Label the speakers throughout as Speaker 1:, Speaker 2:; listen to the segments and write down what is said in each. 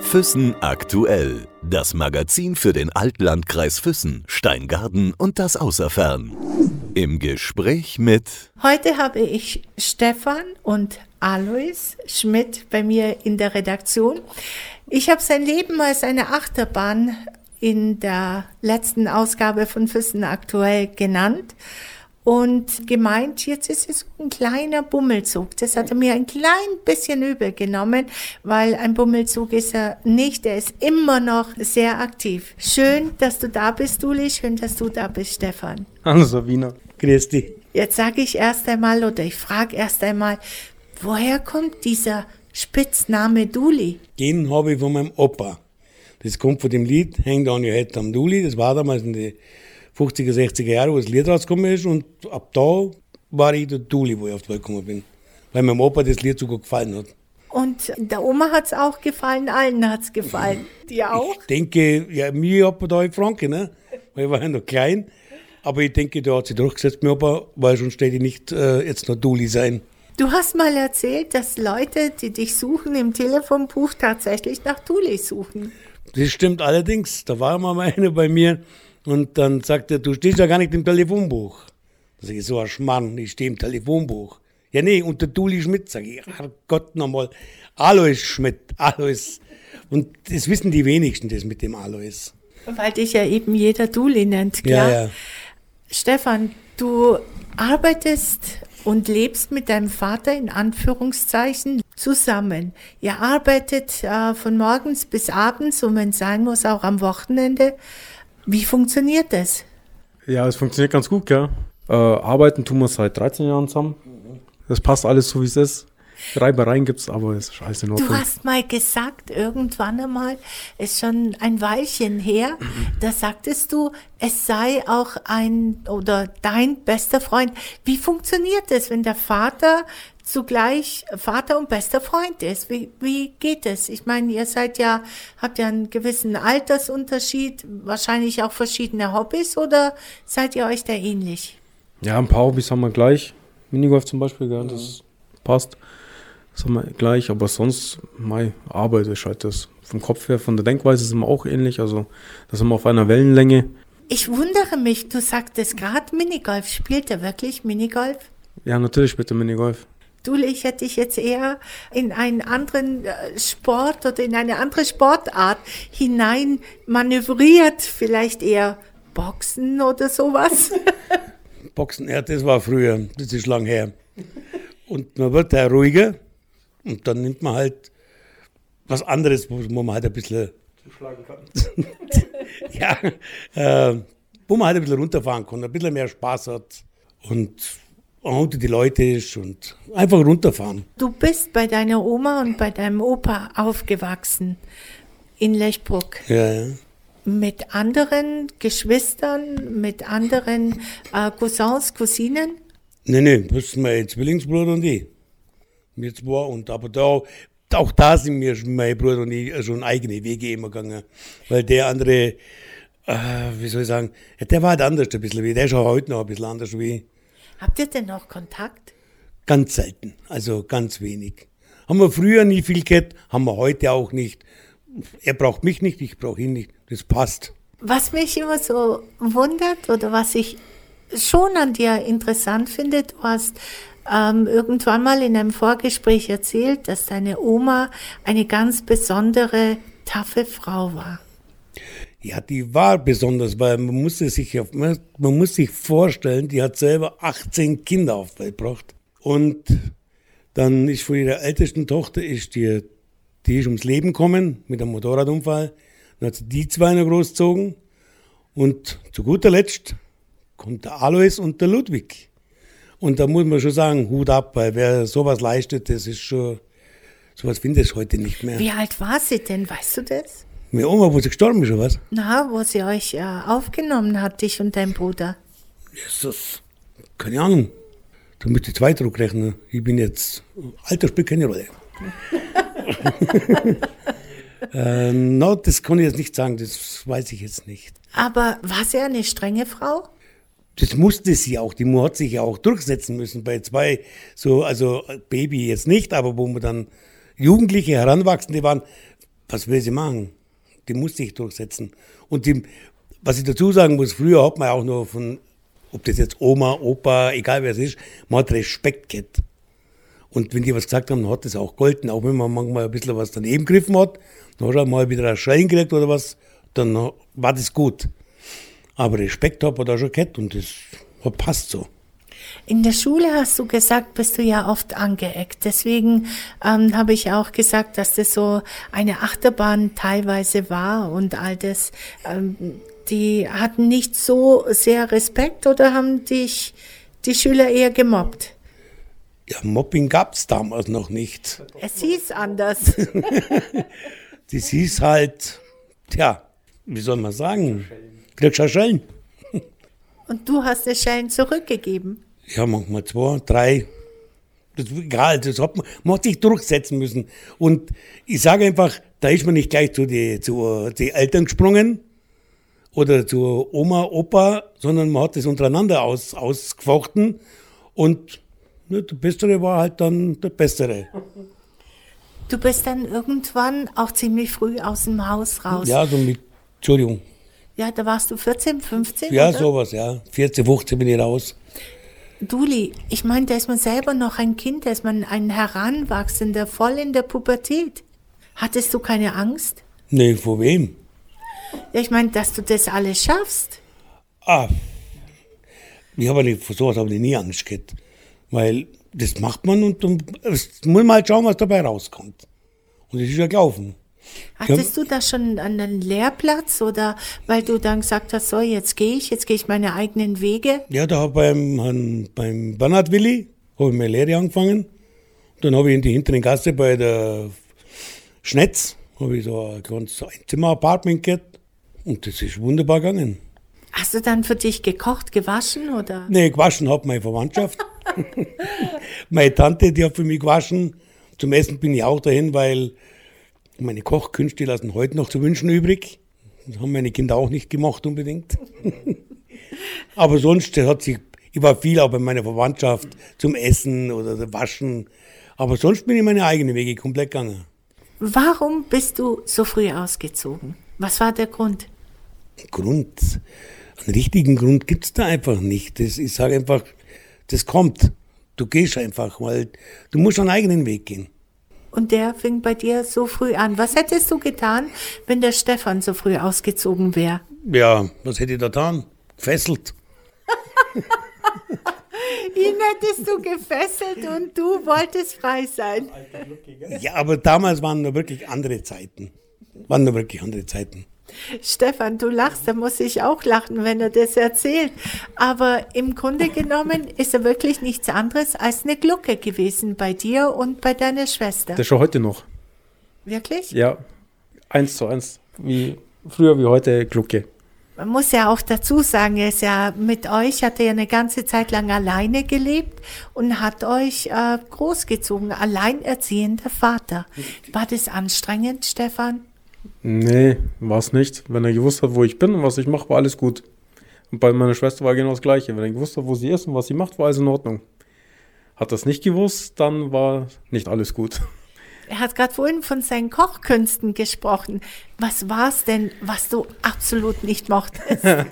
Speaker 1: Füssen aktuell. Das Magazin für den Altlandkreis Füssen, Steingarten und das Außerfern. Im Gespräch mit.
Speaker 2: Heute habe ich Stefan und Alois Schmidt bei mir in der Redaktion. Ich habe sein Leben als eine Achterbahn in der letzten Ausgabe von Füssen aktuell genannt und gemeint, jetzt ist es ein kleiner Bummelzug. Das hat er mir ein klein bisschen übel genommen, weil ein Bummelzug ist er nicht. Er ist immer noch sehr aktiv. Schön, dass du da bist, Uli. Schön, dass du da bist, Stefan.
Speaker 3: Hallo Sabina, grüß dich.
Speaker 2: Jetzt sage ich erst einmal oder ich frage erst einmal, woher kommt dieser Spitzname Duli?
Speaker 3: Den habe ich von meinem Opa. Das kommt von dem Lied Hängt an your head am Duli. Das war damals in den 50er, 60er Jahren, wo das Lied rausgekommen ist. Und ab da war ich der Duli, wo ich auf die Welt gekommen bin. Weil meinem Opa das Lied sogar gefallen hat.
Speaker 2: Und der Oma hat es auch gefallen, allen hat es gefallen. Dir auch?
Speaker 3: Ich denke, ja, mir hat man da in Franke, ne? Weil ich war ja noch klein. Aber ich denke, der hat sich durchgesetzt, mein Opa, weil sonst hätte ich nicht äh, jetzt noch Duli sein.
Speaker 2: Du hast mal erzählt, dass Leute, die dich suchen im Telefonbuch, tatsächlich nach Duli suchen.
Speaker 3: Das stimmt allerdings. Da war mal einer bei mir und dann sagt er, du stehst ja gar nicht im Telefonbuch. Da sage ich, so ein Schmarrn, ich stehe im Telefonbuch. Ja, nee, unter Duli Schmidt, sage ich. Gott nochmal. Alois Schmidt, Alois. Und das wissen die wenigsten, das mit dem Alois.
Speaker 2: Weil dich ja eben jeder Duli nennt, klar.
Speaker 3: Ja, ja.
Speaker 2: Stefan, du arbeitest und lebst mit deinem Vater in Anführungszeichen zusammen. Ihr arbeitet äh, von morgens bis abends und wenn es sein muss, auch am Wochenende. Wie funktioniert das?
Speaker 4: Ja, es funktioniert ganz gut, gell? Äh, arbeiten tun wir seit 13 Jahren zusammen. Das passt alles so, wie es ist. Reibereien gibt es, aber es ist scheiße in
Speaker 2: Du hast mal gesagt, irgendwann einmal, ist schon ein Weilchen her, da sagtest du, es sei auch ein oder dein bester Freund. Wie funktioniert das, wenn der Vater zugleich Vater und bester Freund ist? Wie, wie geht es? Ich meine, ihr seid ja, habt ja einen gewissen Altersunterschied, wahrscheinlich auch verschiedene Hobbys oder seid ihr euch da ähnlich?
Speaker 4: Ja, ein paar Hobbys haben wir gleich. Minigolf zum Beispiel, gell? das passt. Das haben wir gleich, aber sonst, meine Arbeit ist halt das. Vom Kopf her, von der Denkweise sind wir auch ähnlich, also da sind wir auf einer Wellenlänge.
Speaker 2: Ich wundere mich, du sagtest gerade Minigolf. Spielt er wirklich Minigolf?
Speaker 4: Ja, natürlich bitte Minigolf.
Speaker 2: Du, ich hätte dich jetzt eher in einen anderen äh, Sport oder in eine andere Sportart hinein manövriert, vielleicht eher Boxen oder sowas.
Speaker 3: Boxen, ja, das war früher, das ist lang her. Und man wird da ruhiger und dann nimmt man halt was anderes, wo man halt ein bisschen. ja, äh, wo man halt ein bisschen runterfahren kann, ein bisschen mehr Spaß hat und unter die Leute ist und einfach runterfahren.
Speaker 2: Du bist bei deiner Oma und bei deinem Opa aufgewachsen in Lechbruck.
Speaker 3: Ja, ja.
Speaker 2: Mit anderen Geschwistern, mit anderen äh, Cousins, Cousinen?
Speaker 3: Nee, nee, das ist mein Zwillingsbruder und ich. Wir zwei. Und aber da, auch da sind schon- mein Bruder und ich, schon eigene Wege immer gegangen. Weil der andere, äh, wie soll ich sagen, der war halt anders ein bisschen wie, der ist auch heute noch ein bisschen anders wie.
Speaker 2: Habt ihr denn noch Kontakt?
Speaker 3: Ganz selten, also ganz wenig. Haben wir früher nie viel gehabt, haben wir heute auch nicht. Er braucht mich nicht, ich brauche ihn nicht. Das passt.
Speaker 2: Was mich immer so wundert oder was ich schon an dir interessant finde, du hast ähm, irgendwann mal in einem Vorgespräch erzählt, dass deine Oma eine ganz besondere, taffe Frau war.
Speaker 3: Ja, die war besonders, weil man musste sich, man, muss sich vorstellen, die hat selber 18 Kinder auf die Welt gebracht. Und dann ist von ihrer ältesten Tochter, ist die, die ist ums Leben gekommen mit einem Motorradunfall. Dann hat sie die zwei noch großgezogen. Und zu guter Letzt kommt der Alois und der Ludwig. Und da muss man schon sagen, Hut ab, weil wer sowas leistet, das ist schon, sowas findest du heute nicht mehr.
Speaker 2: Wie alt war sie denn, weißt du das?
Speaker 3: Meine Oma, wo sie gestorben ist, oder was?
Speaker 2: Na, wo sie euch äh, aufgenommen hat, dich und dein Bruder.
Speaker 3: Jesus, keine Ahnung. Da müsste ich zwei Druck rechnen. Ich bin jetzt, Alter spielt keine Rolle. äh, no, das kann ich jetzt nicht sagen, das weiß ich jetzt nicht.
Speaker 2: Aber war sie eine strenge Frau?
Speaker 3: Das musste sie auch, die Mu hat sich ja auch durchsetzen müssen bei zwei, so, also Baby jetzt nicht, aber wo man dann Jugendliche, Heranwachsende waren, was will sie machen? Die musste ich durchsetzen. Und die, was ich dazu sagen muss, früher hat man auch nur von, ob das jetzt Oma, Opa, egal wer es ist, man hat Respekt gehabt. Und wenn die was gesagt haben, dann hat das auch golden, auch wenn man manchmal ein bisschen was daneben gegriffen hat, dann hat er mal wieder ein Schreien gekriegt oder was, dann war das gut. Aber Respekt hat man da schon gehabt und das passt so.
Speaker 2: In der Schule hast du gesagt, bist du ja oft angeeckt. Deswegen ähm, habe ich auch gesagt, dass das so eine Achterbahn teilweise war und all das. Ähm, die hatten nicht so sehr Respekt oder haben dich die Schüler eher gemobbt?
Speaker 3: Ja, Mobbing gab es damals noch nicht.
Speaker 2: Es hieß anders.
Speaker 3: das hieß halt, tja, wie soll man sagen, kriegst du Schellen.
Speaker 2: Und du hast die Schellen zurückgegeben?
Speaker 3: Ja, manchmal zwei, drei. Das ist egal, das hat man, man hat sich durchsetzen müssen. Und ich sage einfach, da ist man nicht gleich zu den zu die Eltern gesprungen oder zu Oma, Opa, sondern man hat das untereinander aus, ausgefochten. Und ja, der Bessere war halt dann der Bessere.
Speaker 2: Du bist dann irgendwann auch ziemlich früh aus dem Haus raus.
Speaker 3: Ja, so mit, Entschuldigung.
Speaker 2: Ja, da warst du 14, 15?
Speaker 3: Ja, oder? sowas, ja. 14, 15 bin ich raus.
Speaker 2: Duli, ich meine, da ist man selber noch ein Kind, da ist man ein Heranwachsender, voll in der Pubertät. Hattest du keine Angst?
Speaker 3: Nee, vor wem?
Speaker 2: Ja, ich meine, dass du das alles schaffst.
Speaker 3: Ah, ich habe nicht, vor sowas habe ich nie Angst gehabt. Weil das macht man und dann muss man halt schauen, was dabei rauskommt. Und das ist ja gelaufen.
Speaker 2: Hattest du da schon einen Lehrplatz oder weil du dann gesagt hast, so jetzt gehe ich, jetzt gehe ich meine eigenen Wege?
Speaker 3: Ja, da beim, beim Bernhard Willi habe ich meine Lehre angefangen. Dann habe ich in die hinteren Gasse bei der Schnetz, habe ich so ein ganz Einzimmer-Apartment gehabt und das ist wunderbar gegangen.
Speaker 2: Hast du dann für dich gekocht, gewaschen oder?
Speaker 3: Nee, gewaschen hat meine Verwandtschaft. meine Tante, die hat für mich gewaschen. Zum Essen bin ich auch dahin, weil meine Kochkünste lassen heute noch zu wünschen übrig. Das haben meine Kinder auch nicht gemacht unbedingt. Aber sonst hat sich, ich war viel auch bei meiner Verwandtschaft zum Essen oder Waschen. Aber sonst bin ich meine eigenen Wege komplett gegangen.
Speaker 2: Warum bist du so früh ausgezogen? Was war der Grund?
Speaker 3: Grund? Einen richtigen Grund gibt es da einfach nicht. Das, ich sage einfach, das kommt. Du gehst einfach, weil du musst einen eigenen Weg gehen.
Speaker 2: Und der fing bei dir so früh an. Was hättest du getan, wenn der Stefan so früh ausgezogen wäre?
Speaker 3: Ja, was hätte ich da getan? Gefesselt.
Speaker 2: Ihn hättest du gefesselt und du wolltest frei sein.
Speaker 3: Ja, aber damals waren nur wirklich andere Zeiten. Waren nur wirklich andere Zeiten.
Speaker 2: Stefan, du lachst, da muss ich auch lachen, wenn er das erzählt. Aber im Grunde genommen ist er wirklich nichts anderes als eine Glucke gewesen bei dir und bei deiner Schwester.
Speaker 4: Das ist schon heute noch.
Speaker 2: Wirklich?
Speaker 4: Ja, eins zu eins. Wie früher wie heute Glucke.
Speaker 2: Man muss ja auch dazu sagen, er ist ja mit euch, hat er ja eine ganze Zeit lang alleine gelebt und hat euch äh, großgezogen. Alleinerziehender Vater. War das anstrengend, Stefan?
Speaker 4: Nee, war es nicht. Wenn er gewusst hat, wo ich bin und was ich mache, war alles gut. Und bei meiner Schwester war genau das Gleiche. Wenn er gewusst hat, wo sie ist und was sie macht, war alles in Ordnung. Hat das nicht gewusst, dann war nicht alles gut.
Speaker 2: Er hat gerade vorhin von seinen Kochkünsten gesprochen. Was war es denn, was du absolut nicht mochtest?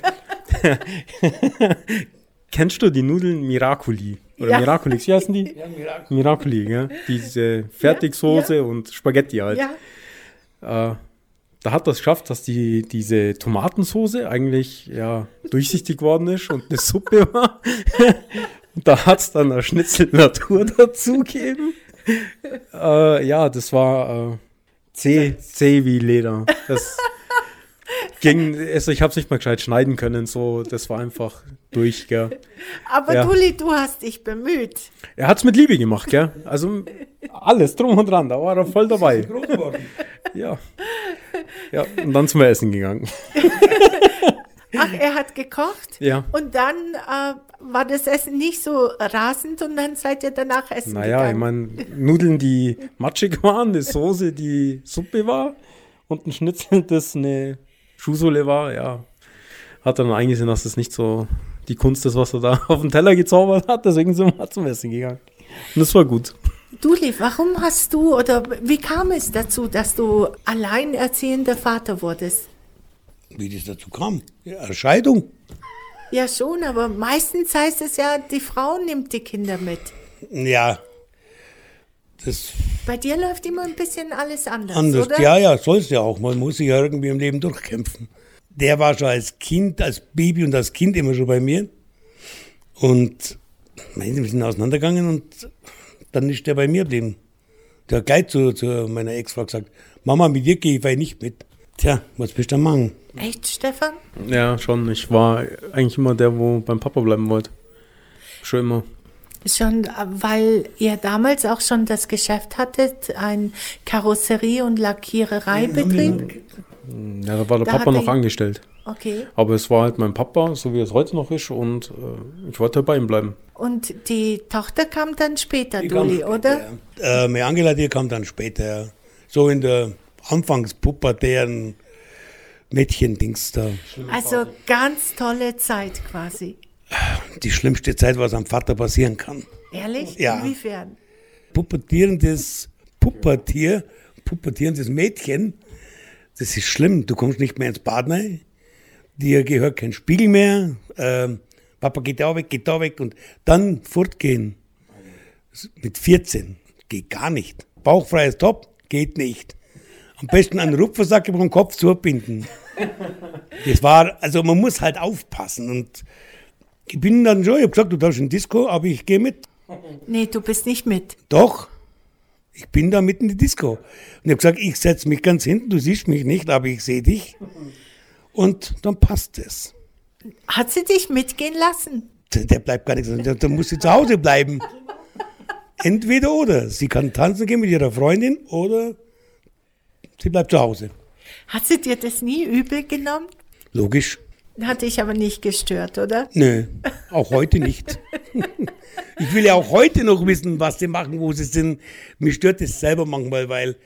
Speaker 4: Kennst du die Nudeln Miracoli? Oder ja. Miraculix, wie heißen die?
Speaker 3: Ja, Miracoli.
Speaker 4: Miracoli, ja. Diese Fertigsoße ja, ja. und Spaghetti halt.
Speaker 2: Ja.
Speaker 4: Äh, da hat das geschafft, dass die, diese Tomatensoße eigentlich ja, durchsichtig geworden ist und eine Suppe war. und da hat es dann eine Schnitzel Natur dazugegeben. Äh, ja, das war äh, zäh, zäh wie Leder. Das ging, also ich habe es nicht mal gescheit schneiden können, so, das war einfach durch, gell.
Speaker 2: Aber ja. Dulli, du hast dich bemüht.
Speaker 4: Er hat es mit Liebe gemacht, gell. Also alles drum und dran, da war er voll dabei. Ja. Ja, und dann zum Essen gegangen.
Speaker 2: Ach, er hat gekocht?
Speaker 4: Ja.
Speaker 2: Und dann äh, war das Essen nicht so rasend und dann seid ihr danach essen
Speaker 4: naja,
Speaker 2: gegangen?
Speaker 4: Naja, ich meine, Nudeln, die matschig waren, eine Soße, die Suppe war und ein Schnitzel, das eine Schuhsohle war, ja. Hat dann eingesehen, dass das nicht so die Kunst ist, was er da auf dem Teller gezaubert hat, deswegen sind wir zum Essen gegangen. Und das war gut.
Speaker 2: Duli, warum hast du oder wie kam es dazu, dass du alleinerziehender Vater wurdest?
Speaker 3: Wie das dazu kam? Ja, Scheidung.
Speaker 2: Ja, schon, aber meistens heißt es ja, die Frau nimmt die Kinder mit.
Speaker 3: Ja. Das
Speaker 2: Bei dir läuft immer ein bisschen alles anders,
Speaker 3: anders.
Speaker 2: oder?
Speaker 3: Ja, ja, soll es ja auch. Man muss sich ja irgendwie im Leben durchkämpfen. Der war schon als Kind, als Baby und als Kind immer schon bei mir. Und meine, wir sind auseinandergegangen und dann ist der bei mir geblieben. Der hat gleich zu, zu meiner Ex-Frau gesagt, Mama, mit dir gehe ich weil nicht mit. Tja, was bist du am machen?
Speaker 2: Echt, Stefan?
Speaker 4: Ja, schon. Ich war eigentlich immer der, wo beim Papa bleiben wollte. Schon immer.
Speaker 2: Schon, weil ihr damals auch schon das Geschäft hattet, ein Karosserie- und Lackierereibetrieb.
Speaker 4: Ja, da war der
Speaker 2: Da
Speaker 4: Papa noch angestellt.
Speaker 2: Okay.
Speaker 4: Aber es war halt mein Papa, so wie es heute noch ist, und äh, ich wollte bei ihm bleiben.
Speaker 2: Und die Tochter kam dann später, Duli, oder?
Speaker 3: Äh, meine Angela, die kam dann später. ja. So in der Anfangspubertären Mädchendings da.
Speaker 2: Also ganz tolle Zeit quasi.
Speaker 3: Die schlimmste Zeit, was am Vater passieren kann.
Speaker 2: Ehrlich?
Speaker 3: Ja.
Speaker 2: Inwiefern?
Speaker 3: pubertierendes Pubertier, pubertierendes Mädchen, das ist schlimm. Du kommst nicht mehr ins Bad rein. Dir gehört kein Spiegel mehr. Ähm, Papa geht da weg, geht da weg und dann fortgehen. Mit 14 geht gar nicht. Bauchfreies Top geht nicht. Am besten einen Rupfersack über den Kopf zubinden. Das war, also man muss halt aufpassen. Und ich bin dann schon, ich habe gesagt, du darfst in Disco, aber ich gehe mit.
Speaker 2: Nee, du bist nicht mit.
Speaker 3: Doch, ich bin da mitten in die Disco. Und ich habe gesagt, ich setze mich ganz hinten, du siehst mich nicht, aber ich sehe dich. Und dann passt es.
Speaker 2: Hat sie dich mitgehen lassen?
Speaker 3: Der der bleibt gar nichts. Der, der muss sie zu Hause bleiben. Entweder oder. Sie kann tanzen gehen mit ihrer Freundin oder sie bleibt zu Hause.
Speaker 2: Hat sie dir das nie übel genommen?
Speaker 3: Logisch.
Speaker 2: Hat dich aber nicht gestört, oder?
Speaker 3: Nö, auch heute nicht. Ich will ja auch heute noch wissen, was sie machen, wo sie sind. Mich stört das selber manchmal, weil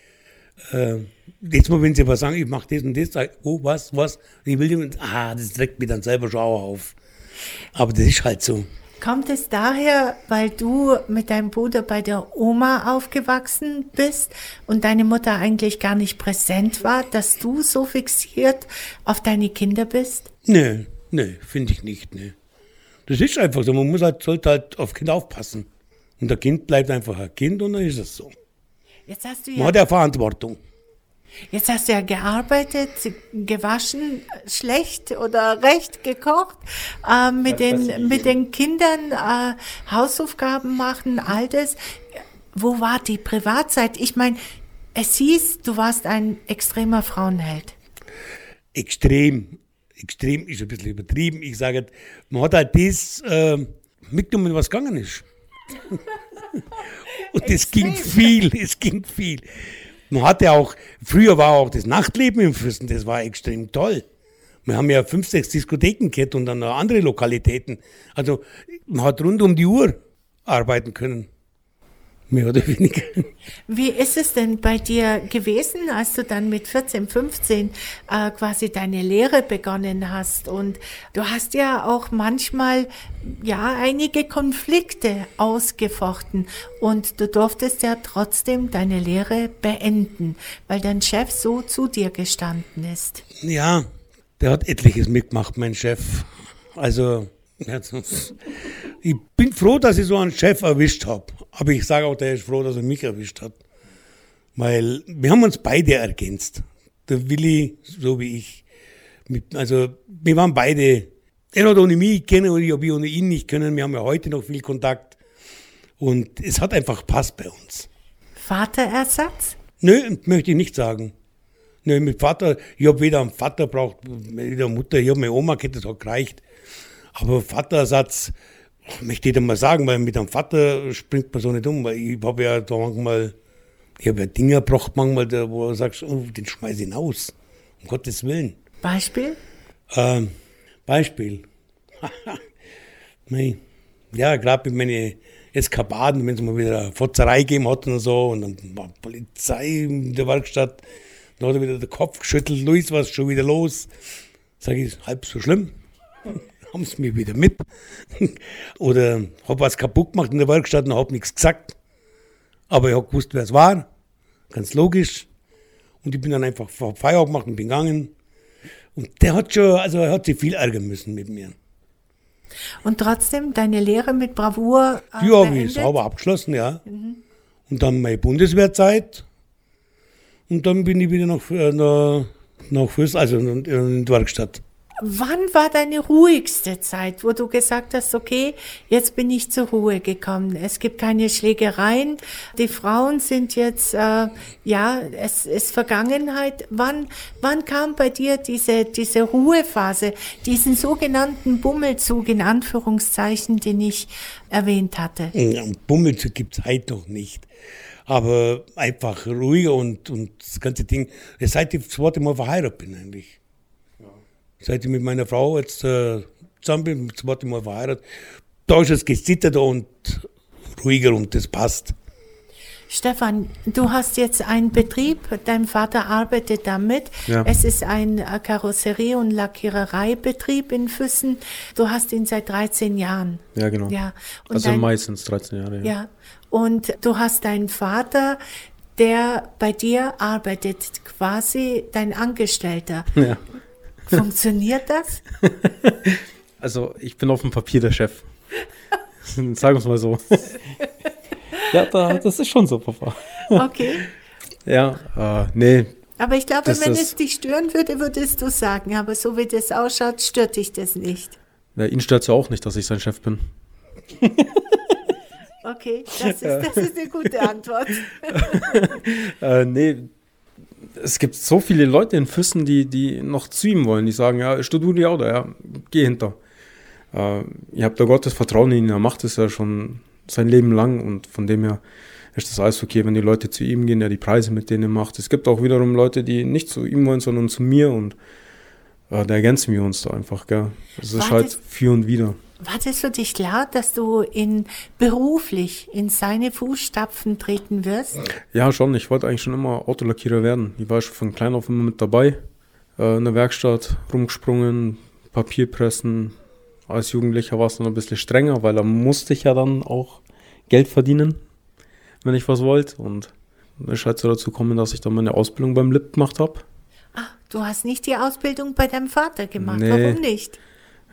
Speaker 3: äh, jetzt mal, wenn sie was sagen, ich mache das und das, sag oh, was, was? Ich will nicht, ah, das trägt mir dann selber schon auch auf. Aber das ist halt so.
Speaker 2: Kommt es daher, weil du mit deinem Bruder bei der Oma aufgewachsen bist und deine Mutter eigentlich gar nicht präsent war, dass du so fixiert auf deine Kinder bist?
Speaker 3: Nö, nö, finde ich nicht, nö. Das ist einfach so, man muss halt, sollte halt auf Kind aufpassen. Und der Kind bleibt einfach ein Kind und dann ist es so.
Speaker 2: Jetzt hast du
Speaker 3: Man
Speaker 2: ja,
Speaker 3: hat ja Verantwortung.
Speaker 2: jetzt hast du ja gearbeitet, gewaschen, schlecht oder recht gekocht, äh, mit den, mit den Kindern äh, Hausaufgaben machen, all das. Wo war die Privatzeit? Ich meine, es hieß, du warst ein extremer Frauenheld.
Speaker 3: extrem, extrem ist ein bisschen übertrieben. Ich sage, man hat halt das äh, mitgenommen, was gegangen ist. Und es ging viel, es ging viel. Man hatte auch, früher war auch das Nachtleben im Füssen, das war extrem toll. Wir haben ja fünf, sechs Diskotheken gehabt und dann noch andere Lokalitäten. Also man hat rund um die Uhr arbeiten können. Mehr oder weniger.
Speaker 2: Wie ist es denn bei dir gewesen, als du dann mit 14, 15 äh, quasi deine Lehre begonnen hast? Und du hast ja auch manchmal ja einige Konflikte ausgefochten und du durftest ja trotzdem deine Lehre beenden, weil dein Chef so zu dir gestanden ist.
Speaker 3: Ja, der hat etliches mitgemacht, mein Chef. Also, ich bin froh, dass ich so einen Chef erwischt habe. Aber ich sage auch, der ist froh, dass er mich erwischt hat. Weil wir haben uns beide ergänzt. Der Willi, so wie ich. Also, wir waren beide, er hat ohne mich kennen und ich habe ohne ihn nicht können. Wir haben ja heute noch viel Kontakt. Und es hat einfach Pass bei uns.
Speaker 2: Vaterersatz?
Speaker 3: Nö, möchte ich nicht sagen. Nö, mit Vater, ich habe weder einen Vater braucht, weder eine Mutter, ich habe meine Oma gehabt, das hat gereicht. Aber Vaterersatz, möchte ich dir mal sagen, weil mit einem Vater springt man so nicht um, weil ich habe ja da manchmal, ich habe ja Dinge gebracht manchmal, da, wo du sagst, oh, den schmeiß ich hinaus. Um Gottes Willen.
Speaker 2: Beispiel?
Speaker 3: Ähm, Beispiel. Mei. ja, gerade mit meinen Eskapaden, wenn es mal wieder eine Fotzerei gegeben hat und so, und dann war Polizei in der Werkstatt, dann hat er wieder den Kopf geschüttelt, Luis, was ist schon wieder los? Sag ich, halb so schlimm. Sie mir wieder mit. Oder hab was kaputt gemacht in der Werkstatt und hab nichts gesagt. Aber ich habe gewusst, wer es war. Ganz logisch. Und ich bin dann einfach Feierabend gemacht und bin gegangen. Und der hat schon, also er hat sich viel ärgern müssen mit mir.
Speaker 2: Und trotzdem deine Lehre mit Bravour.
Speaker 3: Äh, die habe ich sauber abgeschlossen, ja. Mhm. Und dann meine Bundeswehrzeit. Und dann bin ich wieder nach, äh, nach, nach Fürst, also in, in die Werkstatt.
Speaker 2: Wann war deine ruhigste Zeit, wo du gesagt hast, okay, jetzt bin ich zur Ruhe gekommen. Es gibt keine Schlägereien. Die Frauen sind jetzt, äh, ja, es ist Vergangenheit. Wann, wann kam bei dir diese, diese Ruhephase, diesen sogenannten Bummelzug in Anführungszeichen, den ich erwähnt hatte?
Speaker 3: Bummelzug gibt's heute noch nicht aber einfach ruhiger und, und das ganze Ding, seit ich das zweite Mal verheiratet bin eigentlich. Seit ich mit meiner Frau jetzt äh, zusammen bin, das zweite Mal verheiratet, da ist es gesitterter und ruhiger und das passt.
Speaker 2: Stefan, du hast jetzt einen Betrieb, dein Vater arbeitet damit. Ja. Es ist ein Karosserie- und Lackierereibetrieb in Füssen. Du hast ihn seit 13 Jahren.
Speaker 4: Ja, genau. Ja. Und also dein, meistens 13 Jahre.
Speaker 2: Ja. ja. Und du hast deinen Vater, der bei dir arbeitet, quasi dein Angestellter. Ja. Funktioniert das?
Speaker 4: Also ich bin auf dem Papier der Chef. Sagen wir es mal so. ja, da, das ist schon so, Papa.
Speaker 2: Okay.
Speaker 4: Ja, äh, nee.
Speaker 2: Aber ich glaube, wenn es dich stören würde, würdest du sagen, aber so wie das ausschaut, stört dich das nicht.
Speaker 4: Ja, ihn stört es ja auch nicht, dass ich sein Chef bin.
Speaker 2: Okay, das ist, das ist eine gute Antwort.
Speaker 4: äh, nee, es gibt so viele Leute in Füssen, die, die noch zu ihm wollen, die sagen, ja, studiere oder ja, geh hinter. Äh, ihr habt da Gottes Vertrauen in ihn, er macht es ja schon sein Leben lang und von dem her ist das alles okay, wenn die Leute zu ihm gehen, er die Preise mit denen macht. Es gibt auch wiederum Leute, die nicht zu ihm wollen, sondern zu mir und da ergänzen wir uns da einfach, gell. Das ist halt für und wieder.
Speaker 2: War das für dich klar, dass du in beruflich in seine Fußstapfen treten wirst?
Speaker 4: Ja, schon. Ich wollte eigentlich schon immer Autolackierer werden. Ich war schon von klein auf immer mit dabei. Äh, in der Werkstatt rumgesprungen, Papierpressen. Als Jugendlicher war es dann ein bisschen strenger, weil da musste ich ja dann auch Geld verdienen, wenn ich was wollte. Und es ist halt so dazu gekommen, dass ich dann meine Ausbildung beim LIP gemacht habe.
Speaker 2: Du hast nicht die Ausbildung bei deinem Vater gemacht. Nee. Warum nicht?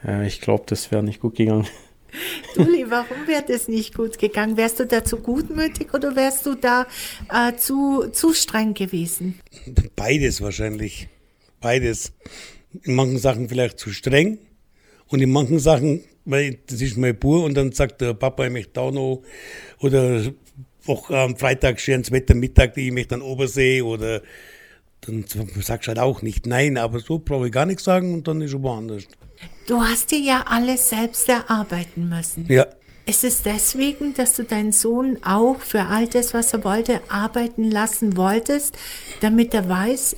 Speaker 4: Ja, ich glaube, das wäre nicht gut gegangen.
Speaker 2: Dulli, warum wäre das nicht gut gegangen? Wärst du da zu gutmütig oder wärst du da äh, zu, zu streng gewesen?
Speaker 3: Beides wahrscheinlich. Beides. In manchen Sachen vielleicht zu streng und in manchen Sachen, weil das ist mein Bub und dann sagt der Papa, ich möchte da noch oder auch am Freitag schönes Wetter Mittag, ich möchte an Obersee oder dann sagst du halt auch nicht nein, aber so brauche ich gar nichts sagen und dann ist es woanders.
Speaker 2: Du hast dir ja alles selbst erarbeiten müssen.
Speaker 3: Ja.
Speaker 2: Ist es deswegen, dass du deinen Sohn auch für all das, was er wollte, arbeiten lassen wolltest, damit er weiß,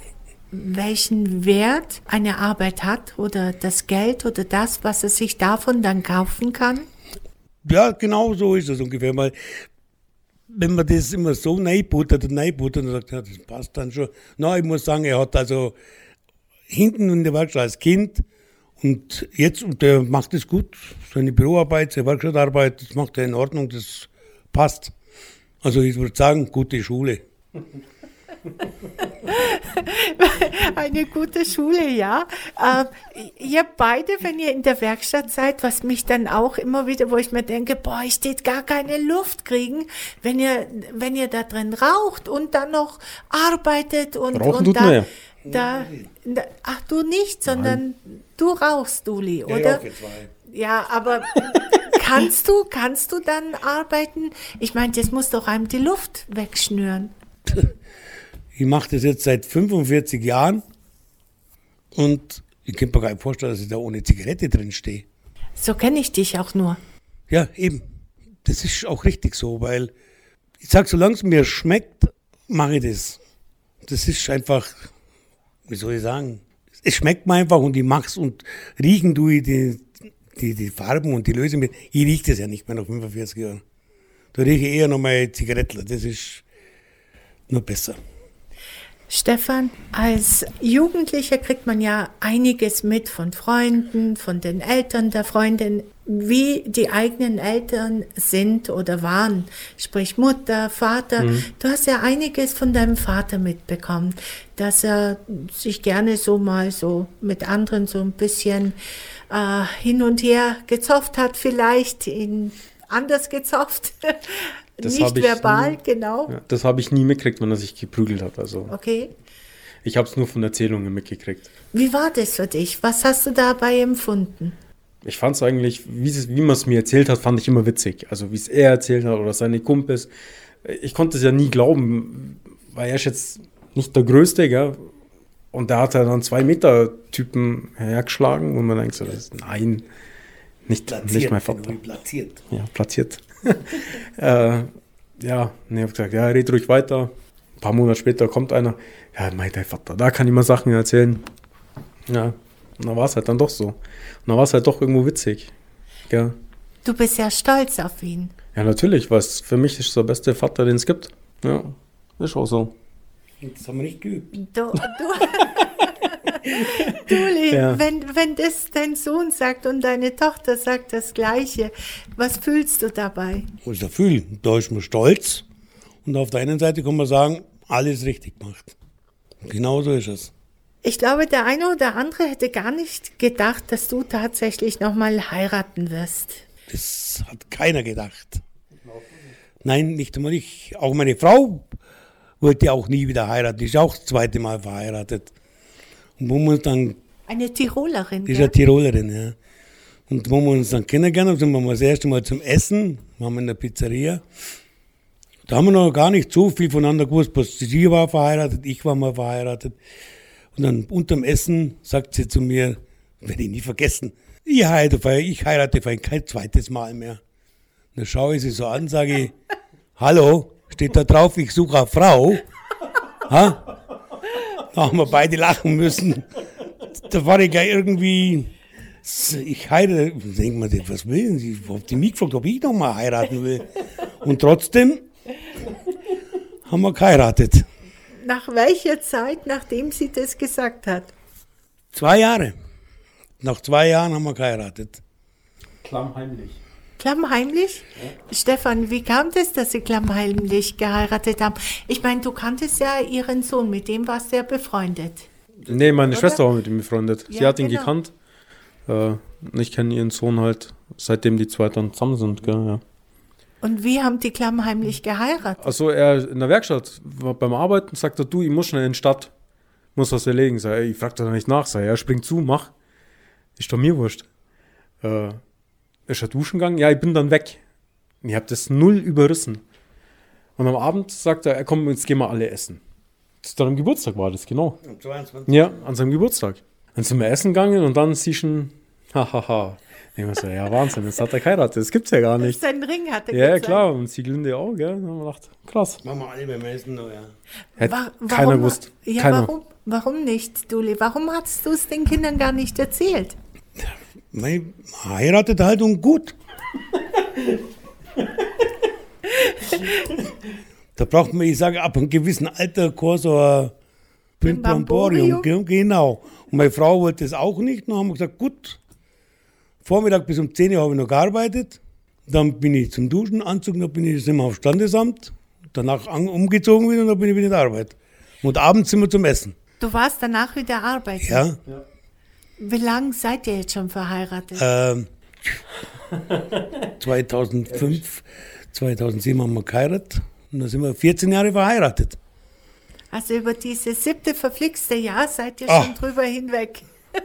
Speaker 2: welchen Wert eine Arbeit hat oder das Geld oder das, was er sich davon dann kaufen kann?
Speaker 3: Ja, genau so ist es ungefähr. Weil wenn man das immer so neibuttert und neibuttert und sagt, ja, das passt dann schon. Na, ich muss sagen, er hat also hinten in der Werkstatt als Kind und jetzt, und der macht es gut, seine Büroarbeit, seine Werkstattarbeit, das macht er in Ordnung, das passt. Also ich würde sagen, gute Schule.
Speaker 2: Eine gute Schule, ja. Äh, ihr beide, wenn ihr in der Werkstatt seid, was mich dann auch immer wieder, wo ich mir denke, boah, ich steht gar keine Luft kriegen, wenn ihr, wenn ihr da drin raucht und dann noch arbeitet und,
Speaker 4: Rauchen
Speaker 2: und
Speaker 4: da,
Speaker 2: da, da, ach du nicht, sondern Nein. du rauchst, Duli, oder? Ja, ja, aber kannst du, kannst du dann arbeiten? Ich meine, das muss doch einem die Luft wegschnüren.
Speaker 3: Ich mache das jetzt seit 45 Jahren und ich kann mir gar nicht vorstellen, dass ich da ohne Zigarette drin stehe.
Speaker 2: So kenne ich dich auch nur.
Speaker 3: Ja, eben. Das ist auch richtig so, weil ich sage, solange es mir schmeckt, mache ich das. Das ist einfach, wie soll ich sagen, es schmeckt mir einfach und ich mache es und riechen tue ich die, die, die Farben und die Lösung. Ich rieche das ja nicht mehr nach 45 Jahren. Da rieche ich eher noch mal Zigarettler. Das ist nur besser.
Speaker 2: Stefan, als Jugendlicher kriegt man ja einiges mit von Freunden, von den Eltern der Freundin. wie die eigenen Eltern sind oder waren, sprich Mutter, Vater.
Speaker 4: Mhm.
Speaker 2: Du hast ja einiges von deinem Vater mitbekommen, dass er sich gerne so mal so mit anderen so ein bisschen äh, hin und her gezofft hat, vielleicht in anders gezofft,
Speaker 4: Das
Speaker 2: nicht verbal,
Speaker 4: nie-
Speaker 2: genau.
Speaker 4: Ja, das habe ich nie mitgekriegt, wenn er sich geprügelt hat. Also
Speaker 2: Okay.
Speaker 4: ich habe es nur von Erzählungen mitgekriegt.
Speaker 2: Wie war das für dich? Was hast du dabei empfunden?
Speaker 4: Ich fand es eigentlich, wie, es- wie man es mir erzählt hat, fand ich immer witzig. Also wie es er erzählt hat oder seine Kumpels. Ich konnte es ja nie glauben, weil er ist jetzt nicht der Größte, gell? Und da hat er dann zwei Meter Typen hergeschlagen und man denkt so, das ist, nein, nicht, nicht mein Vater.
Speaker 3: platziert.
Speaker 4: Ja, platziert. äh, ja, ne, hab gesagt, ja, red ruhig weiter. Ein paar Monate später kommt einer, ja, mein Vater, da kann ich mal Sachen erzählen. Ja, und dann war es halt dann doch so. Und dann war es halt doch irgendwo witzig. Ja,
Speaker 2: Du bist ja stolz auf ihn.
Speaker 4: ja natürlich, weil es für mich ist der beste Vater, den es gibt. Ja, ist auch so.
Speaker 3: Das haben wir nicht geübt.
Speaker 2: Du, du, Duli,
Speaker 4: Ja.
Speaker 2: wenn, wenn das dein Sohn sagt und deine Tochter sagt das Gleiche, was fühlst du dabei?
Speaker 3: Was ist der Gefühl? Da ist man stolz. Und auf der einen Seite kann man sagen, alles richtig gemacht. Genau so ist es.
Speaker 2: Ich glaube, der eine oder andere hätte gar nicht gedacht, dass du tatsächlich nochmal heiraten wirst.
Speaker 3: Das hat keiner gedacht. Nein, nicht einmal ich. Auch meine Frau wollte auch nie wieder heiraten. Die ist auch das zweite Mal verheiratet. Und wo wir uns dann,
Speaker 2: Eine Tirolerin,
Speaker 3: ist ja
Speaker 2: gell?
Speaker 3: Tirolerin, ja. Und wo wir uns dann kennengelernt haben, sind wir mal das erste Mal zum Essen, waren wir in der Pizzeria. Da haben wir noch gar nicht so viel voneinander gewusst. Sie war verheiratet, ich war mal verheiratet. Und dann unterm Essen sagt sie zu mir, werde ich nie vergessen, ich heirate, ich heirate kein zweites Mal mehr. Dann schaue ich sie so an, sage ich, hallo, steht da drauf, ich suche eine Frau. Ha? Da haben wir beide lachen müssen. Da war ich gleich irgendwie, ich heirate, denkt man, was will sie? Hat die mich gefragt, ob ich noch mal heiraten will. Und trotzdem haben wir geheiratet.
Speaker 2: Nach welcher Zeit, nachdem sie das gesagt hat?
Speaker 3: Zwei Jahre. Nach zwei Jahren haben wir geheiratet.
Speaker 4: Klammheimlich.
Speaker 2: Klammheimlich? Stefan, wie kam das, dass sie klammheimlich geheiratet haben? Ich meine, du kanntest ja ihren Sohn, mit dem warst du ja befreundet.
Speaker 4: Nee, meine
Speaker 2: Oder?
Speaker 4: Schwester war mit ihm befreundet. Sie
Speaker 2: Ja,
Speaker 4: hat ihn
Speaker 2: genau.
Speaker 4: gekannt. Äh, ich kenne ihren Sohn halt, seitdem die zwei dann zusammen sind. Gell, ja.
Speaker 2: Und wie haben die klammheimlich geheiratet?
Speaker 4: Also er in der Werkstatt war beim Arbeiten, sagt er, du, ich muss schnell in die Stadt, muss was erledigen. Sag, ich frag da nicht nach, sag, er springt zu, mach. Ist doch mir wurscht. Äh, ist er duschen gegangen? Ja, ich bin dann weg. Ich habe das null überrissen. Und am Abend sagt er, komm, jetzt gehen wir alle essen. Das ist dann am Geburtstag war das, genau.
Speaker 3: Am 22.
Speaker 4: Ja, an seinem Geburtstag. Dann sind wir essen gegangen und dann siehst du hahaha. Ich muss so, ja, Wahnsinn, jetzt hat er geheiratet, das gibt's ja gar nicht.
Speaker 2: Sein Ring hatte
Speaker 4: Ja, ja, klar, und Sieglinde auch, gell? Dann haben wir gedacht, krass.
Speaker 3: Machen wir alle beim Essen noch, ja.
Speaker 4: Hätte
Speaker 2: Wa-
Speaker 4: keiner gewusst.
Speaker 2: Ja,
Speaker 4: keiner.
Speaker 2: warum? Warum nicht, Duli? Warum hast du es den Kindern gar nicht erzählt?
Speaker 3: Man heiratet halt und gut. da braucht man, ich sage, ab einem gewissen Alter ein Brimborium.
Speaker 2: Brimborium?
Speaker 3: Genau. Und meine Frau wollte das auch nicht. Dann haben wir gesagt, gut, Vormittag bis um 10 Uhr habe ich noch gearbeitet. Dann bin ich zum Duschen, Anzug, dann bin ich sind wir aufs Standesamt. Danach an, umgezogen wieder und dann bin ich wieder in der Arbeit. Und abends sind wir zum Essen.
Speaker 2: Du warst danach wieder arbeiten.
Speaker 3: Ja.
Speaker 2: Wie lange seid ihr jetzt schon verheiratet?
Speaker 3: Ähm, 2005, 2007 haben wir geheiratet und dann sind wir 14 Jahre verheiratet.
Speaker 2: Also über dieses siebte verflixte Jahr seid ihr
Speaker 3: Ah.
Speaker 2: schon drüber hinweg.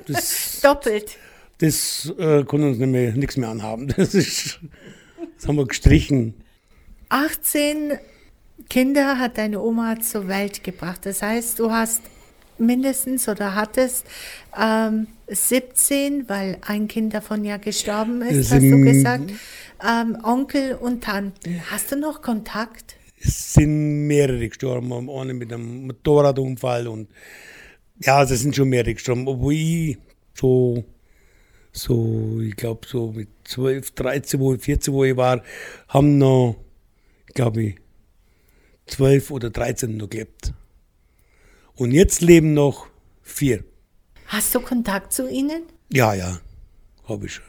Speaker 3: Das,
Speaker 2: Doppelt.
Speaker 3: das äh, konnte uns mehr, nichts mehr anhaben. Das, ist, das haben wir gestrichen.
Speaker 2: 18 Kinder hat deine Oma zur Welt gebracht. Das heißt, du hast mindestens oder hattest ähm, 17, weil ein Kind davon ja gestorben ist,
Speaker 3: Es
Speaker 2: hast du
Speaker 3: sind-
Speaker 2: gesagt, ähm, Onkel und Tanten. Hast du noch Kontakt?
Speaker 3: Es sind mehrere gestorben, eine mit einem Motorradunfall und ja, es sind schon mehrere gestorben. Obwohl ich so, so ich glaube, so mit 12, 13, wo ich 14, wo ich war, haben noch, glaube ich, 12 oder 13 noch gelebt. Und jetzt leben noch vier.
Speaker 2: Hast du Kontakt zu ihnen?
Speaker 3: Ja, ja, habe ich schon.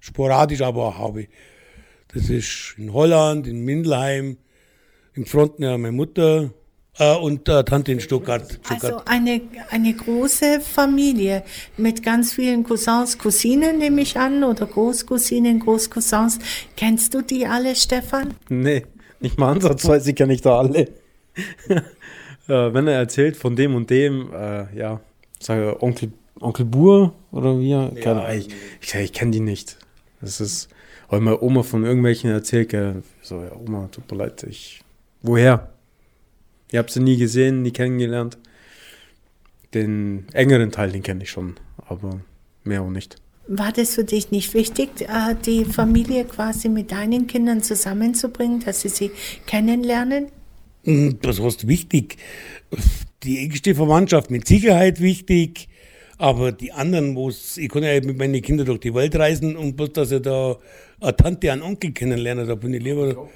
Speaker 3: sporadisch aber habe. Das ist in Holland, in Mindelheim, im Fronten ja meine Mutter äh, und äh, Tante in Stuttgart. Stuttgart.
Speaker 2: Also eine, eine große Familie mit ganz vielen Cousins, Cousinen nehme ich an, oder Großcousinen, Großcousins. Kennst du die alle, Stefan?
Speaker 4: Nee, nicht mal ansatzweise kenne ich da alle. Äh, wenn er erzählt von dem und dem, äh, ja, sage Onkel, Onkel Bur oder wie? Ja, keine. Ich, ich, ich kenne die nicht. Das ist, weil meine Oma von irgendwelchen erzählt, gell, so, ja, Oma, tut mir leid, ich, woher? Ich habe sie nie gesehen, nie kennengelernt. Den engeren Teil, den kenne ich schon, aber mehr auch nicht.
Speaker 2: War das für dich nicht wichtig, äh, die Familie quasi mit deinen Kindern zusammenzubringen, dass sie sie kennenlernen?
Speaker 3: Das heißt wichtig. Die engste Verwandtschaft mit Sicherheit wichtig. Aber die anderen, wo's, ich kann ja mit meinen Kindern durch die Welt reisen und bloß, dass ich da eine Tante, einen Onkel kennenlerne, da bin ich lieber,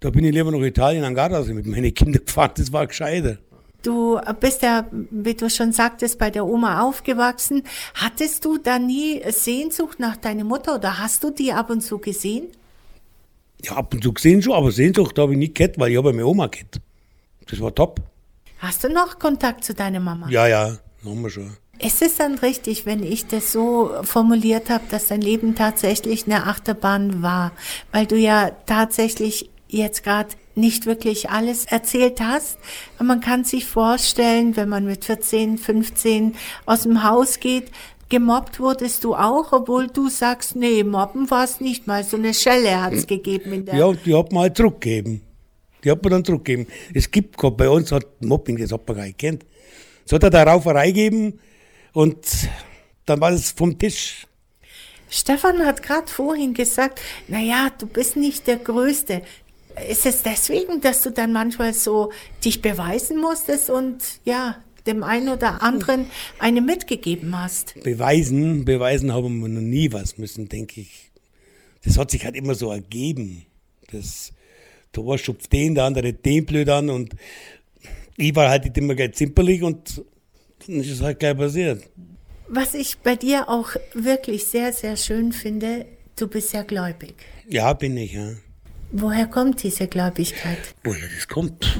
Speaker 3: da bin ich lieber nach Italien an Gardasee mit meinen Kindern gefahren. Das war gescheiter.
Speaker 2: Du bist ja, wie du schon sagtest, bei der Oma aufgewachsen. Hattest du da nie Sehnsucht nach deiner Mutter oder hast du die ab und zu gesehen?
Speaker 3: Ja, ab und zu gesehen schon, aber Sehnsucht habe ich nicht gehabt, weil ich habe meine Oma gehabt. Das war top.
Speaker 2: Hast du noch Kontakt zu deiner Mama?
Speaker 3: Ja, ja, haben wir schon.
Speaker 2: Ist es dann richtig, wenn ich das so formuliert habe, dass dein Leben tatsächlich eine Achterbahn war? Weil du ja tatsächlich jetzt gerade nicht wirklich alles erzählt hast. Man kann sich vorstellen, wenn man mit 14, 15 aus dem Haus geht, gemobbt wurdest du auch, obwohl du sagst, nee, mobben war es nicht mal. So eine Schelle hat es gegeben in der...
Speaker 3: Ja, die hat man halt zurückgegeben. Die hat man dann zurückgegeben. Es gibt, kein- bei uns hat Mobbing, das hat man gar nicht kennt. Es hat halt eine Rauferei gegeben und dann war das vom Tisch.
Speaker 2: Stefan hat gerade vorhin gesagt, naja, du bist nicht der Größte. Ist es deswegen, dass du dann manchmal so dich beweisen musstest und ja, dem einen oder anderen eine mitgegeben hast?
Speaker 3: Beweisen, beweisen haben wir noch nie was müssen, denke ich. Das hat sich halt immer so ergeben. Das Tor schupft den, der andere den blöd an und ich war halt immer gleich zimperlich und dann ist es halt gleich passiert.
Speaker 2: Was ich bei dir auch wirklich sehr, sehr schön finde, du bist ja gläubig.
Speaker 3: Ja, bin ich, ja.
Speaker 2: Woher kommt diese Gläubigkeit?
Speaker 3: Woher das kommt?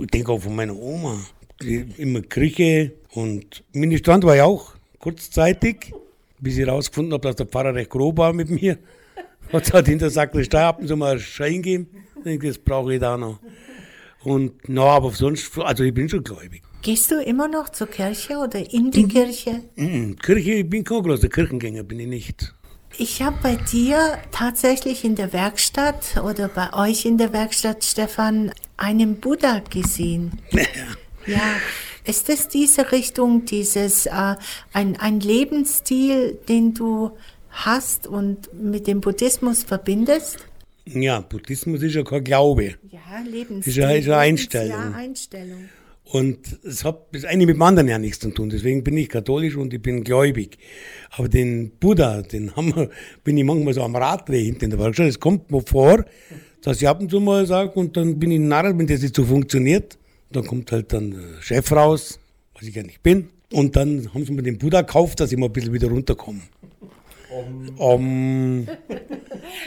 Speaker 3: Ich denke auch von meiner Oma. Die immer Kirche und Ministrant war ich auch kurzzeitig, bis ich rausgefunden habe, dass der Pfarrer recht grob war mit mir. Hat halt in der Sakristei ab und zu mal einen Schein gegeben. Ich denke, das brauche ich da noch. Und na, aber sonst, also ich bin schon gläubig.
Speaker 2: Gehst du immer noch zur Kirche oder in die Kirche?
Speaker 3: Mhm. Kirche, ich bin kein großer Kirchengänger, bin ich nicht.
Speaker 2: Ich habe bei dir tatsächlich in der Werkstatt oder bei euch in der Werkstatt, Stefan, einen Buddha gesehen. Ja, ist es diese Richtung, dieses äh, ein, ein Lebensstil, den du hast und mit dem Buddhismus verbindest?
Speaker 3: Ja, Buddhismus ist ja kein Glaube.
Speaker 2: Ja, Lebensstil.
Speaker 3: Ist ja- ist ja Einstellung.
Speaker 2: Ja, Einstellung.
Speaker 3: Und es hat das eine mit dem anderen ja nichts zu tun. Deswegen bin ich katholisch und ich bin gläubig. Aber den Buddha, den haben wir, bin ich manchmal so am Raddreh hinten in der Werkstatt. Es kommt mir vor, dass ich ab und zu mal sage, und dann bin ich narr, wenn das nicht so funktioniert. Dann kommt halt dann der Chef raus, was ich ja nicht bin. Und dann haben sie mir den Buddha gekauft, dass ich mal ein bisschen wieder runterkomme. Um,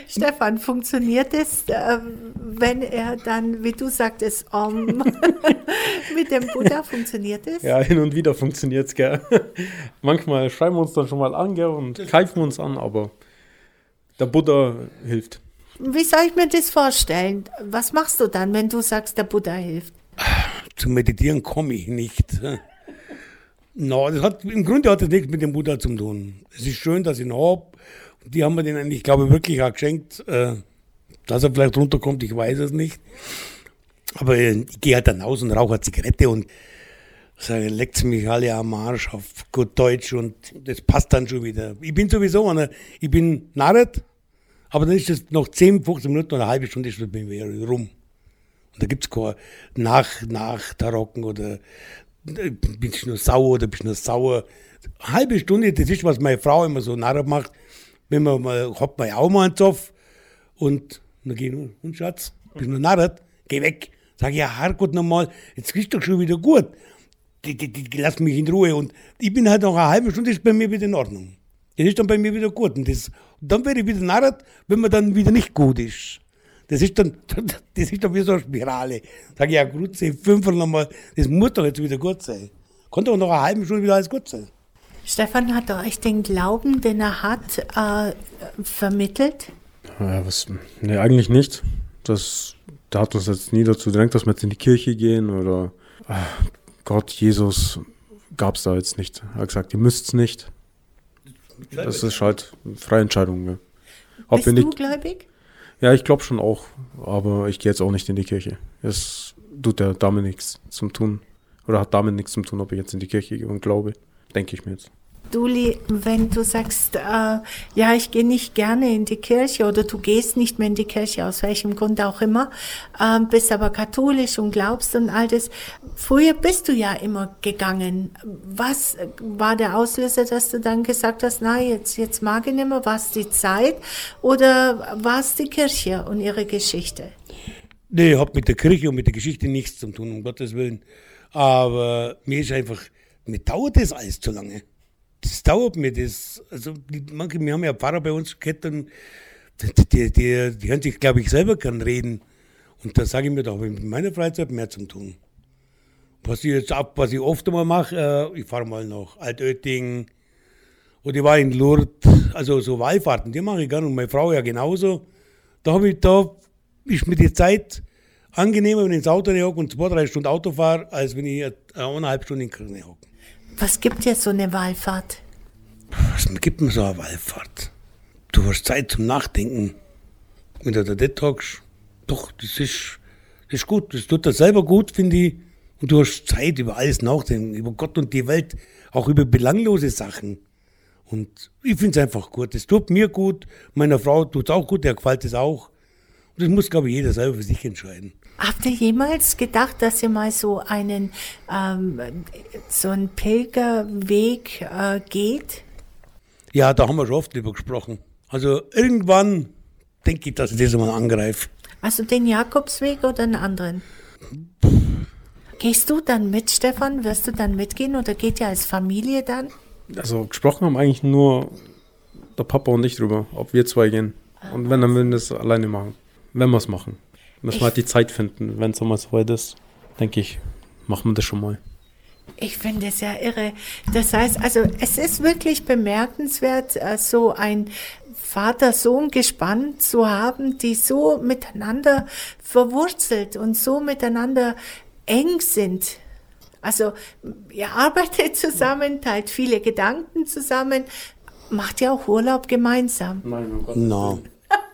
Speaker 2: Stefan, funktioniert es, äh, wenn er dann, wie du sagtest, um, mit dem Buddha funktioniert es?
Speaker 4: Ja, hin und wieder funktioniert es, gell. Manchmal schreiben wir uns dann schon mal an, gell, und greifen uns an, aber der Buddha hilft.
Speaker 2: Wie soll ich mir das vorstellen? Was machst du dann, wenn du sagst, der Buddha hilft?
Speaker 3: Zum Meditieren komme ich nicht. No, das hat, Im Grunde hat das nichts mit dem Buddha zu tun. Es ist schön, dass ich ihn habe. Die haben mir den eigentlich, glaube ich, wirklich auch geschenkt, äh, dass er vielleicht runterkommt, ich weiß es nicht. Aber ich gehe halt dann raus und rauche eine Zigarette und sage, leckt mich alle am Arsch auf gut Deutsch und das passt dann schon wieder. Ich bin sowieso einer, ich bin narret, aber dann ist es noch 10, 15 Minuten oder eine halbe Stunde ist das mir rum. Und da gibt es kein nach, nach Tarocken oder äh, bist du nur sauer oder bist du nur sauer. Eine halbe Stunde, das ist, was meine Frau immer so narr macht. Wenn man mal, hat man ja auch mal einen Zopf und dann geh ich, und Schatz, bist du nur narrt? Geh weg. Sag ich, ja, Herrgott nochmal, jetzt ist doch schon wieder gut. Die, die, die, lassen mich in Ruhe. Und ich bin halt noch eine halbe Stunde, ist bei mir wieder in Ordnung. Das ist dann bei mir wieder gut. Und, das, dann werde ich wieder narrt, wenn man dann wieder nicht gut ist. Das ist dann, das ist dann wie so eine Spirale. Sag ich, ja, Grüße, fünfmal nochmal, das muss doch jetzt wieder gut sein. Konnte auch noch eine halbe Stunde wieder alles gut sein.
Speaker 2: Stefan hat euch den Glauben, den er hat, äh, vermittelt?
Speaker 4: Ja, was, nee, eigentlich nicht. Das, der hat uns jetzt nie dazu gedrängt, dass wir jetzt in die Kirche gehen oder ach, Gott, Jesus gab es da jetzt nicht. Er hat gesagt, ihr müsst es nicht. Das ist halt eine freie Entscheidung. Ja. Ob
Speaker 2: Bist du
Speaker 4: nicht,
Speaker 2: gläubig?
Speaker 4: Ja, ich glaube schon auch, aber ich gehe jetzt auch nicht in die Kirche. Es tut ja damit nichts zum tun. Oder hat damit nichts zu tun, ob ich jetzt in die Kirche gehe und glaube. Denke ich mir jetzt.
Speaker 2: Duli, wenn du sagst, äh, ja, ich gehe nicht gerne in die Kirche oder du gehst nicht mehr in die Kirche, aus welchem Grund auch immer, äh, bist aber katholisch und glaubst und all das. Früher bist du ja immer gegangen. Was war der Auslöser, dass du dann gesagt hast, na, jetzt, jetzt mag ich nicht mehr, war es die Zeit oder war es die Kirche und ihre Geschichte?
Speaker 3: Nee, hat mit der Kirche und mit der Geschichte nichts zu tun, um Gottes Willen. Aber mir ist einfach, mir dauert das alles zu lange. Das dauert mir das. Also, die, manche, wir haben ja Pfarrer bei uns gehabt und die, die, die, hören sich, glaube ich, selber gern reden. Und da sage ich mir doch, in meiner Freizeit mehr zum tun. Was ich jetzt ab, was ich oft einmal mache, äh, ich fahre mal nach Altötting oder ich war in Lourdes, also so Wallfahrten, die mache ich gern und meine Frau ja genauso. Da habe ich, da ist mir die Zeit angenehmer, wenn ich ins Auto hocke und zwei, drei Stunden Auto fahre, als wenn ich eineinhalb Stunden in Kirche hocke.
Speaker 2: Was gibt dir so eine Wallfahrt?
Speaker 3: Was gibt mir so eine Wallfahrt? Du hast Zeit zum Nachdenken. Wenn du da detox, doch, das ist, das ist gut. Das tut dir selber gut, finde ich. Und du hast Zeit über alles nachdenken, über Gott und die Welt, auch über belanglose Sachen. Und ich finde es einfach gut. Es tut mir gut, meiner Frau tut es auch gut, der gefällt es auch. Und das muss, glaube ich, jeder selber für sich entscheiden.
Speaker 2: Habt ihr jemals gedacht, dass ihr mal so einen, ähm, so einen Pilgerweg äh, geht?
Speaker 3: Ja, da haben wir schon oft drüber gesprochen. Also irgendwann denke ich, dass ich das einmal angreife.
Speaker 2: Also den Jakobsweg oder einen anderen? Gehst du dann mit, Stefan? Wirst du dann mitgehen oder geht ihr als Familie dann?
Speaker 4: Also gesprochen haben eigentlich nur der Papa und ich drüber, ob wir zwei gehen. Und wenn, dann würden wir das alleine machen. Wenn wir es machen. Müssen wir halt die Zeit finden. Wenn es einmal so weit ist, denke ich, machen wir das schon mal.
Speaker 2: Ich finde es ja irre. Das heißt, also es ist wirklich bemerkenswert, äh, so ein Vater-Sohn-Gespann zu haben, die so miteinander verwurzelt und so miteinander eng sind. Also ihr arbeitet zusammen, teilt viele Gedanken zusammen, macht ja auch Urlaub gemeinsam.
Speaker 4: Nein, oh Gott.
Speaker 3: Na,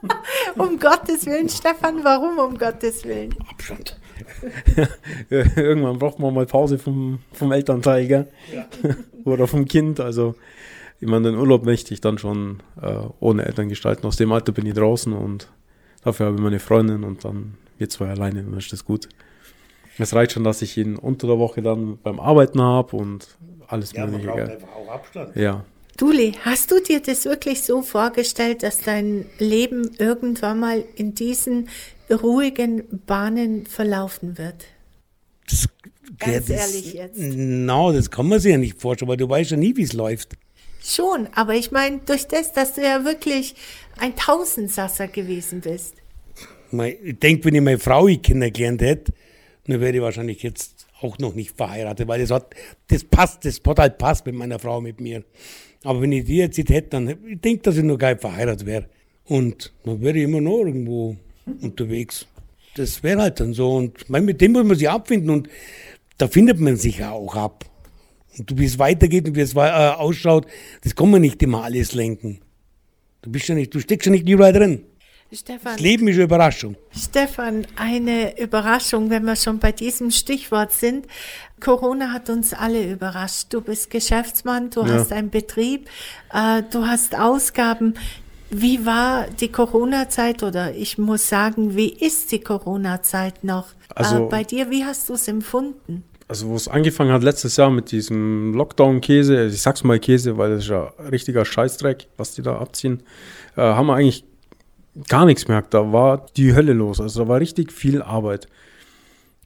Speaker 2: Um Gottes Willen, Stefan, warum um Gottes Willen?
Speaker 3: Abstand.
Speaker 4: Irgendwann braucht man mal Pause vom, vom Elternteil, gell? Oder vom Kind. Also, ich meine, den Urlaub möchte ich dann schon äh, ohne Eltern gestalten. Aus dem Alter bin ich draußen und dafür habe ich meine Freundin und dann wir zwei alleine, dann ist das gut. Es reicht schon, dass ich ihn unter der Woche dann beim Arbeiten habe und alles
Speaker 3: Ja, man
Speaker 4: Mögliche.
Speaker 3: braucht
Speaker 4: Gell?
Speaker 3: einfach auch Abstand.
Speaker 4: Ja.
Speaker 2: Duli, hast du dir das wirklich so vorgestellt, dass dein Leben irgendwann mal in diesen ruhigen Bahnen verlaufen wird?
Speaker 3: Das,
Speaker 2: Ganz
Speaker 3: das,
Speaker 2: ehrlich jetzt.
Speaker 3: No, das kann man sich ja nicht vorstellen, weil du weißt ja nie, wie es läuft.
Speaker 2: Schon, aber ich meine, durch das, dass du ja wirklich ein Tausendsasser gewesen bist.
Speaker 3: Ich denke, wenn ich meine Frau kennengelernt hätte, dann wäre ich wahrscheinlich jetzt auch noch nicht verheiratet, weil das hat, das passt, das hat halt passt mit meiner Frau, mit mir. Aber wenn ich die jetzt nicht hätte, dann, ich denke, dass ich noch gar nicht verheiratet wäre. Und dann wäre ich immer noch irgendwo unterwegs. Das wäre halt dann so. Und mei, mit dem muss man sich abfinden und da findet man sich ja auch ab. Und wie es weitergeht und wie es äh, ausschaut, das kann man nicht immer alles lenken. Du bist ja nicht, du steckst ja nicht überall drin.
Speaker 2: Stefan,
Speaker 3: Das Leben ist eine Überraschung.
Speaker 2: Stefan, eine Überraschung, wenn wir schon bei diesem Stichwort sind. Corona hat uns alle überrascht. Du bist Geschäftsmann, du
Speaker 4: Ja.
Speaker 2: hast einen Betrieb, äh, du hast Ausgaben. Wie war die Corona-Zeit oder ich muss sagen, wie ist die Corona-Zeit noch?
Speaker 4: Also-
Speaker 2: äh, bei dir, wie hast du es empfunden?
Speaker 4: Also wo es angefangen hat letztes Jahr mit diesem Lockdown-Käse, ich sag's mal Käse, weil das ist ja richtiger Scheißdreck, was die da abziehen, äh, haben wir eigentlich gar nichts gemerkt. Da war die Hölle los. Also da war richtig viel Arbeit.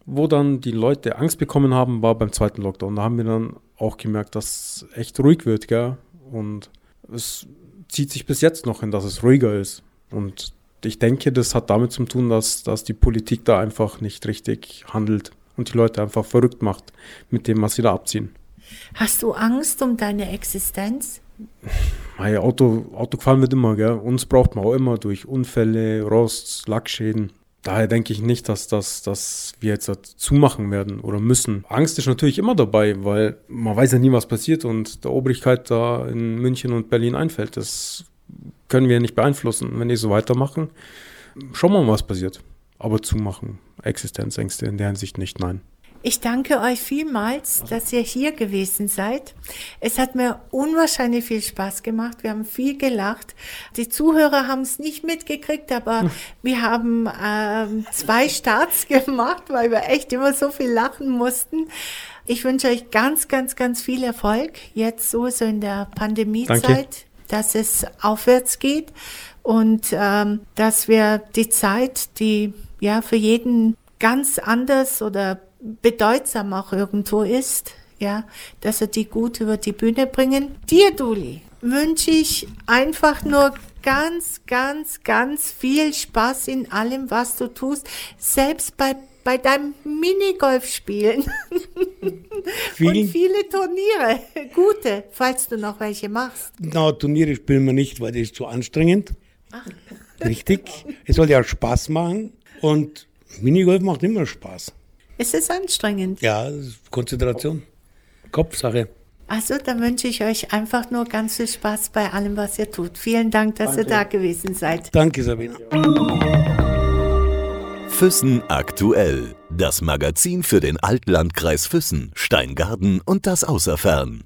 Speaker 4: Wo dann die Leute Angst bekommen haben, war beim zweiten Lockdown. Da haben wir dann auch gemerkt, dass es echt ruhig wird, gell? Und es zieht sich bis jetzt noch hin, dass es ruhiger ist. Und ich denke, das hat damit zu tun, dass, dass die Politik da einfach nicht richtig handelt und die Leute einfach verrückt macht mit dem, was sie da abziehen.
Speaker 2: Hast du Angst um deine Existenz?
Speaker 4: Mein Auto, Autogefahren wird immer, gell? Uns braucht man auch immer durch Unfälle, Rost, Lackschäden. Daher denke ich nicht, dass, das, dass wir jetzt zumachen werden oder müssen. Angst ist natürlich immer dabei, weil man weiß ja nie, was passiert und der Obrigkeit da in München und Berlin einfällt. Das können wir nicht beeinflussen. Wenn die so weitermachen, schauen wir mal, was passiert. Aber zumachen, Existenzängste in der Hinsicht nicht, nein.
Speaker 2: Ich danke euch vielmals, dass ihr hier gewesen seid. Es hat mir unwahrscheinlich viel Spaß gemacht. Wir haben viel gelacht. Die Zuhörer haben es nicht mitgekriegt, aber hm. wir haben ähm, zwei Starts gemacht, weil wir echt immer so viel lachen mussten. Ich wünsche euch ganz, ganz, ganz viel Erfolg. Jetzt so, so in der Pandemiezeit, dass es aufwärts geht und ähm, dass wir die Zeit, die ja für jeden ganz anders oder bedeutsam auch irgendwo ist, ja, dass er die gut über die Bühne bringen. Dir, Duli, wünsche ich einfach nur ganz, ganz, ganz viel Spaß in allem, was du tust, selbst bei bei deinem Minigolf spielen. Und viele Turniere, gute, falls du noch welche machst.
Speaker 3: Na, Turniere spielen wir nicht, weil das ist zu anstrengend. Ach. Richtig. Es soll ja Spaß machen und Minigolf macht immer Spaß.
Speaker 2: Es ist anstrengend.
Speaker 3: Ja, Konzentration. Kopfsache.
Speaker 2: Also, dann wünsche ich euch einfach nur ganz viel Spaß bei allem, was ihr tut. Vielen Dank, dass Danke. ihr da gewesen seid.
Speaker 3: Danke, Sabine.
Speaker 1: Füssen aktuell. Das Magazin für den Altlandkreis Füssen, Steingarten und das Außerfern.